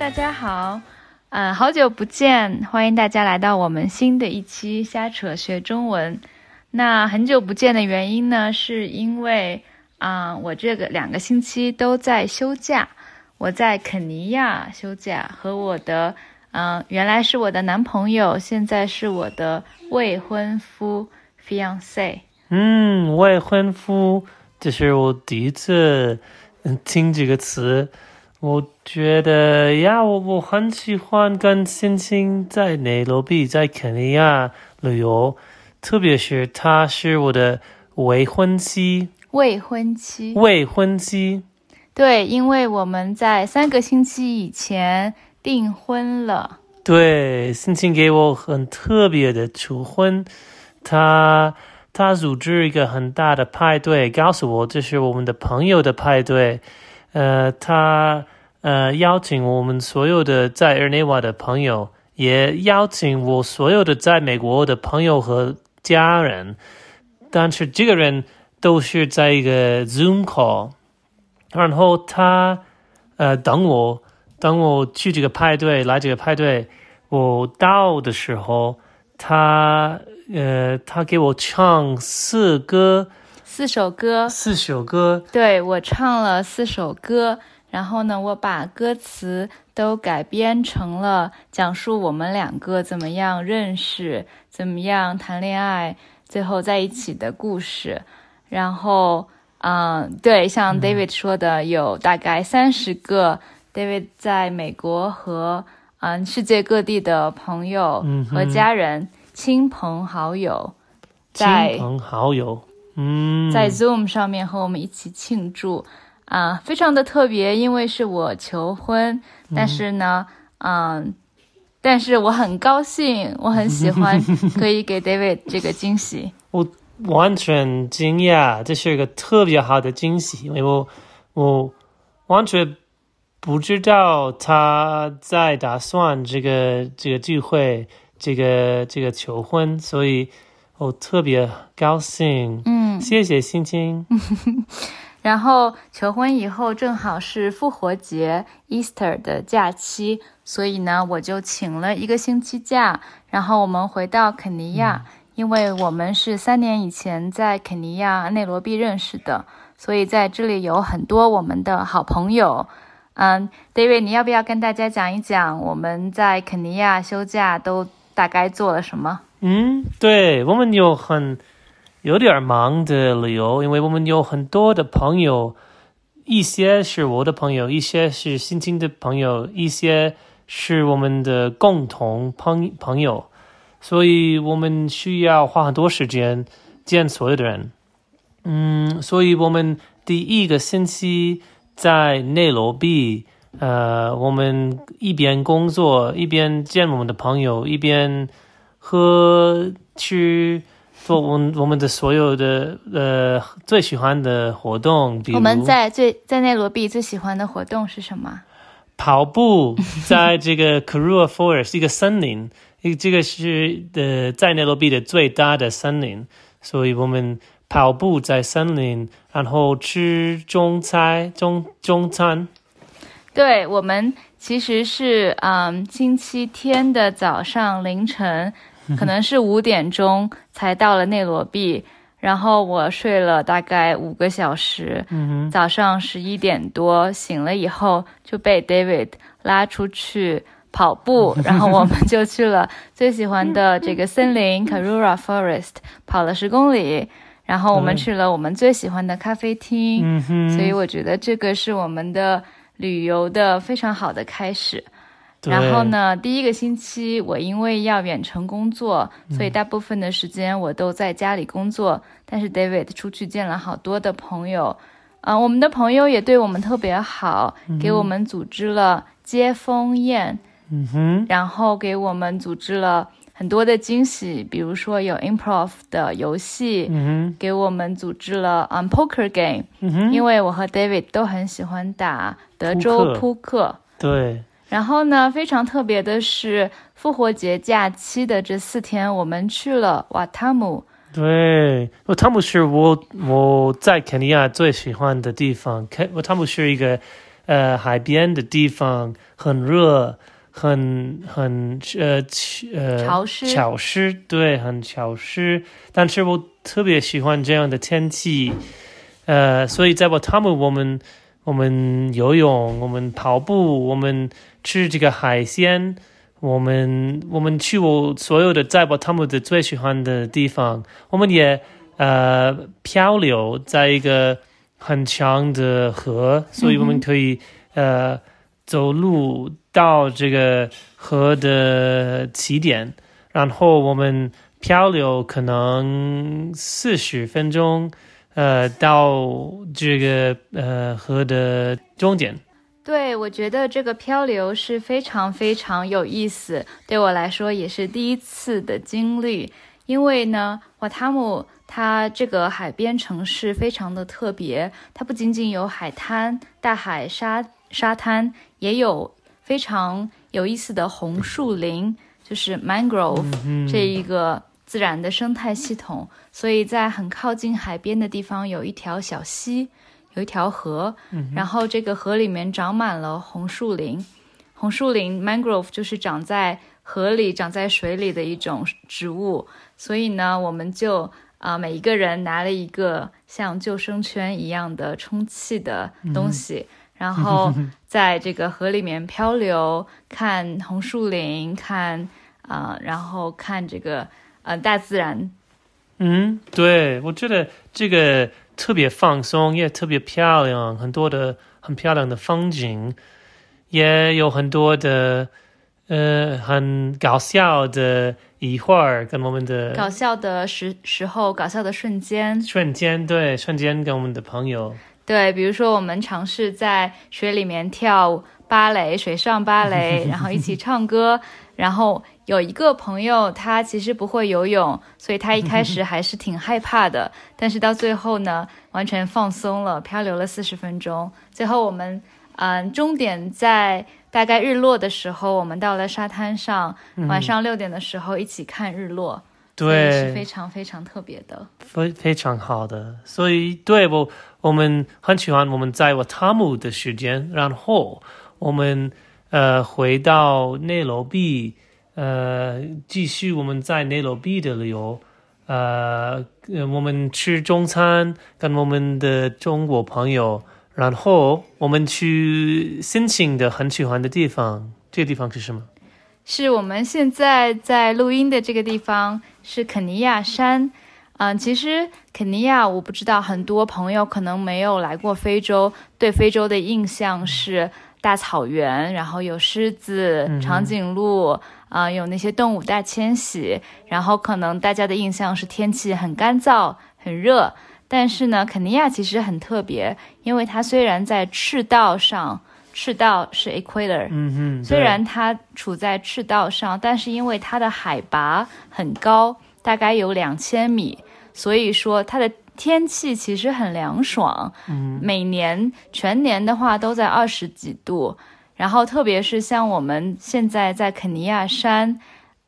大家好，嗯，好久不见，欢迎大家来到我们新的一期瞎扯学中文。那很久不见的原因呢，是因为啊，我这个两个星期都在休假，我在肯尼亚休假，和我的嗯，原来是我的男朋友，现在是我的未婚夫 fiance。嗯，未婚夫，这是我第一次听这个词。我觉得呀，我我很喜欢跟星星在内罗毕，在肯尼亚旅游，特别是他是我的未婚妻。未婚妻。未婚妻。对，因为我们在三个星期以前订婚了。对，星星给我很特别的求婚，他他组织一个很大的派对，告诉我这是我们的朋友的派对。呃，他呃邀请我们所有的在日内瓦的朋友，也邀请我所有的在美国的朋友和家人，但是这个人都是在一个 Zoom call，然后他呃等我，等我去这个派对，来这个派对，我到的时候，他呃他给我唱四歌。四首歌，四首歌，对我唱了四首歌，然后呢，我把歌词都改编成了讲述我们两个怎么样认识、怎么样谈恋爱、最后在一起的故事。然后，嗯，对，像 David 说的，有大概三十个 David 在美国和嗯世界各地的朋友和家人、亲朋好友，亲朋好友。嗯，在 Zoom 上面和我们一起庆祝，啊，非常的特别，因为是我求婚，但是呢，嗯，但是我很高兴，我很喜欢 可以给 David 这个惊喜。我完全惊讶，这是一个特别好的惊喜，因为我我完全不知道他在打算这个这个聚会，这个这个求婚，所以。我特别高兴，嗯，谢谢星星。然后求婚以后正好是复活节 Easter 的假期，所以呢，我就请了一个星期假，然后我们回到肯尼亚，因为我们是三年以前在肯尼亚内罗毕认识的，所以在这里有很多我们的好朋友。嗯，David，你要不要跟大家讲一讲我们在肯尼亚休假都大概做了什么？嗯，对，我们有很有点忙的理由，因为我们有很多的朋友，一些是我的朋友，一些是新青的朋友，一些是我们的共同朋朋友，所以我们需要花很多时间见所有的人。嗯，所以我们第一个星期在内罗毕，呃，我们一边工作一边见我们的朋友，一边。和去做我我们的所有的呃最喜欢的活动，比如我们在最在内罗毕最喜欢的活动是什么？跑步，在这个 Karua Forest 一个森林，一这个是呃在内罗毕的最大的森林，所以我们跑步在森林，然后吃中餐中中餐。对我们其实是嗯星期天的早上凌晨。可能是五点钟才到了内罗毕，然后我睡了大概五个小时。嗯早上十一点多醒了以后，就被 David 拉出去跑步，然后我们就去了最喜欢的这个森林 Karura Forest，跑了十公里。然后我们去了我们最喜欢的咖啡厅。嗯所以我觉得这个是我们的旅游的非常好的开始。然后呢，第一个星期我因为要远程工作，所以大部分的时间我都在家里工作。但是 David 出去见了好多的朋友，啊，我们的朋友也对我们特别好，给我们组织了接风宴，嗯哼，然后给我们组织了很多的惊喜，比如说有 improv 的游戏，嗯哼，给我们组织了 um poker game，嗯哼，因为我和 David 都很喜欢打德州扑克，对。然后呢，非常特别的是，复活节假期的这四天，我们去了瓦塔姆。对，瓦塔姆是我我在肯尼亚最喜欢的地方。肯瓦塔姆是一个呃海边的地方很热，很很呃呃潮湿潮湿，对，很潮湿。但是我特别喜欢这样的天气，呃，所以在瓦塔姆我们我们游泳，我们跑步，我们吃这个海鲜。我们我们去我所有的在我他们的最喜欢的地方，我们也呃漂流在一个很长的河，所以我们可以、呃走路到这个河的起点，然后我们漂流可能四十分钟，呃到这个呃河的终点。对，我觉得这个漂流是非常非常有意思，对我来说也是第一次的经历。因为呢，瓦塔姆它这个海边城市非常的特别，它不仅仅有海滩、大海沙沙滩，也有非常有意思的红树林，就是 mangrove、这一个自然的生态系统。所以在很靠近海边的地方有一条小溪。有一条河，然后这个河里面长满了红树林。红树林 （mangrove） 就是长在河里、长在水里的一种植物。所以呢，我们就啊，每一个人拿了一个像救生圈一样的充气的东西，然后 在这个河里面漂流，看红树林，看啊，然后看这个呃大自然。嗯，对，我觉得这个。特别放松，也特别漂亮，很多的很漂亮的风景，也有很多的呃很搞笑的一会儿跟我们的搞笑的时时候，搞笑的瞬间，瞬间对瞬间跟我们的朋友对，比如说我们尝试在水里面跳芭蕾，水上芭蕾，然后一起唱歌，然后。有一个朋友，他其实不会游泳，所以他一开始还是挺害怕的。但是到最后呢，完全放松了，漂流了四十分钟。最后我们，嗯，终点在大概日落的时候，我们到了沙滩上，晚上六点的时候一起看日落，对，是非常非常特别的，非非常好的。所以，对我我们很喜欢我们在瓦塔姆的时间，然后我们呃回到内罗毕。呃，继续我们在内罗毕的旅游，呃，我们吃中餐，跟我们的中国朋友，然后我们去申请的很喜欢的地方，这个地方是什么？是我们现在在录音的这个地方，是肯尼亚山。嗯，其实肯尼亚，我不知道很多朋友可能没有来过非洲，对非洲的印象是大草原，然后有狮子、长颈鹿。啊，有那些动物大迁徙，然后可能大家的印象是天气很干燥、很热。但是呢，肯尼亚其实很特别，因为它虽然在赤道上，赤道是 equator，嗯哼，虽然它处在赤道上，但是因为它的海拔很高，大概有两千米，所以说它的天气其实很凉爽。嗯，每年全年的话都在二十几度。然后，特别是像我们现在在肯尼亚山，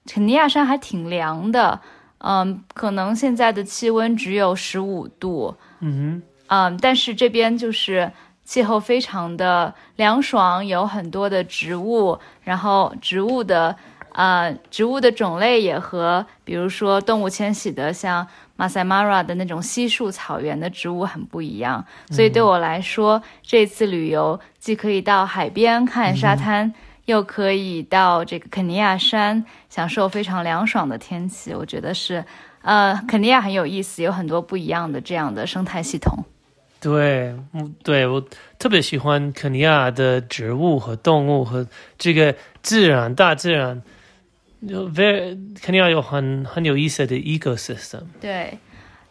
肯尼亚山还挺凉的，嗯，可能现在的气温只有十五度，嗯，嗯，但是这边就是气候非常的凉爽，有很多的植物，然后植物的，呃，植物的种类也和比如说动物迁徙的像。马赛马拉的那种稀树草原的植物很不一样，所以对我来说，这次旅游既可以到海边看沙滩，又可以到这个肯尼亚山享受非常凉爽的天气。我觉得是，呃，肯尼亚很有意思，有很多不一样的这样的生态系统。对，嗯对我特别喜欢肯尼亚的植物和动物和这个自然，大自然。有 very 肯尼亚有很很有意思的 ecosystem。对，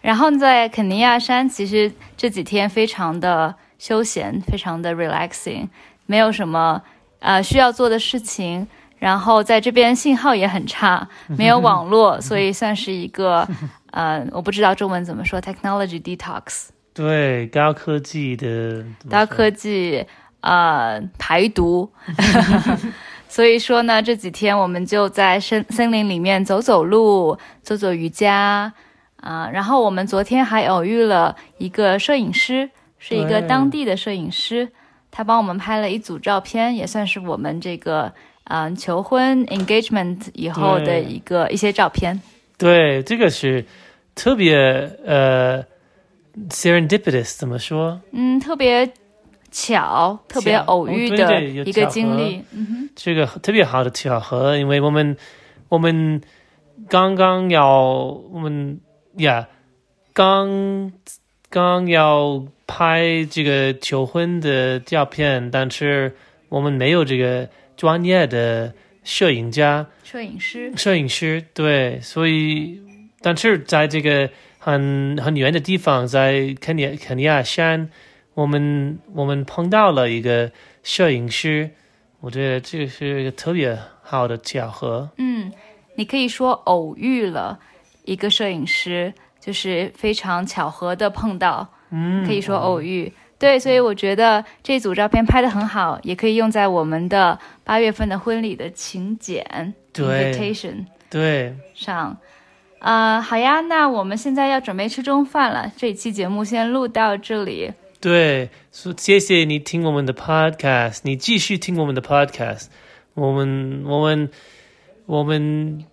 然后在肯尼亚山，其实这几天非常的休闲，非常的 relaxing，没有什么呃需要做的事情。然后在这边信号也很差，没有网络，所以算是一个 呃，我不知道中文怎么说，technology detox。对，高科技的高科技呃排毒。所以说呢，这几天我们就在森森林里面走走路，做做瑜伽，啊，然后我们昨天还偶遇了一个摄影师，是一个当地的摄影师，他帮我们拍了一组照片，也算是我们这个嗯求婚 engagement 以后的一个一些照片。对，这个是特别呃 serendipitous，怎么说？嗯，特别巧，特别偶遇的一个经历。嗯哼，这个特别好的巧合，因为我们我们刚刚要我们呀刚刚要拍这个求婚的照片，但是我们没有这个专业的摄影家、摄影师。摄影师，对，所以但是在这个很很远的地方，在肯尼肯尼亚山，我们我们碰到了一个摄影师，我觉得这个是一个特别好的巧合。嗯，你可以说偶遇了一个摄影师，就是非常巧合的碰到，嗯，可以说偶遇。对，所以我觉得这组照片拍的很好，也可以用在我们的八月份的婚礼的请柬对 invitation 对，上。呃，好呀，那我们现在要准备吃中饭了，这一期节目先录到这里。对，说谢谢你听我们的 podcast，你继续听我们的 podcast，我们我们我们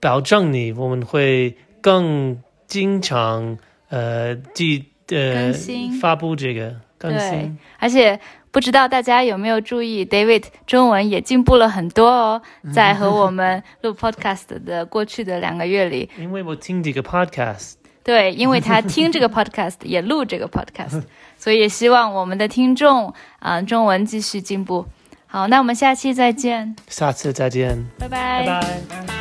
保证你我们会更经常呃记呃更新发布这个更新。，而且不知道大家有没有注意，David 中文也进步了很多哦，在和我们录 podcast 的过去的两个月里，因为我听这个 podcast，对，因为他听这个 podcast 也录这个 podcast，所以也希望我们的听众啊、中文继续进步。好，那我们下期再见，下次再见，拜拜。拜拜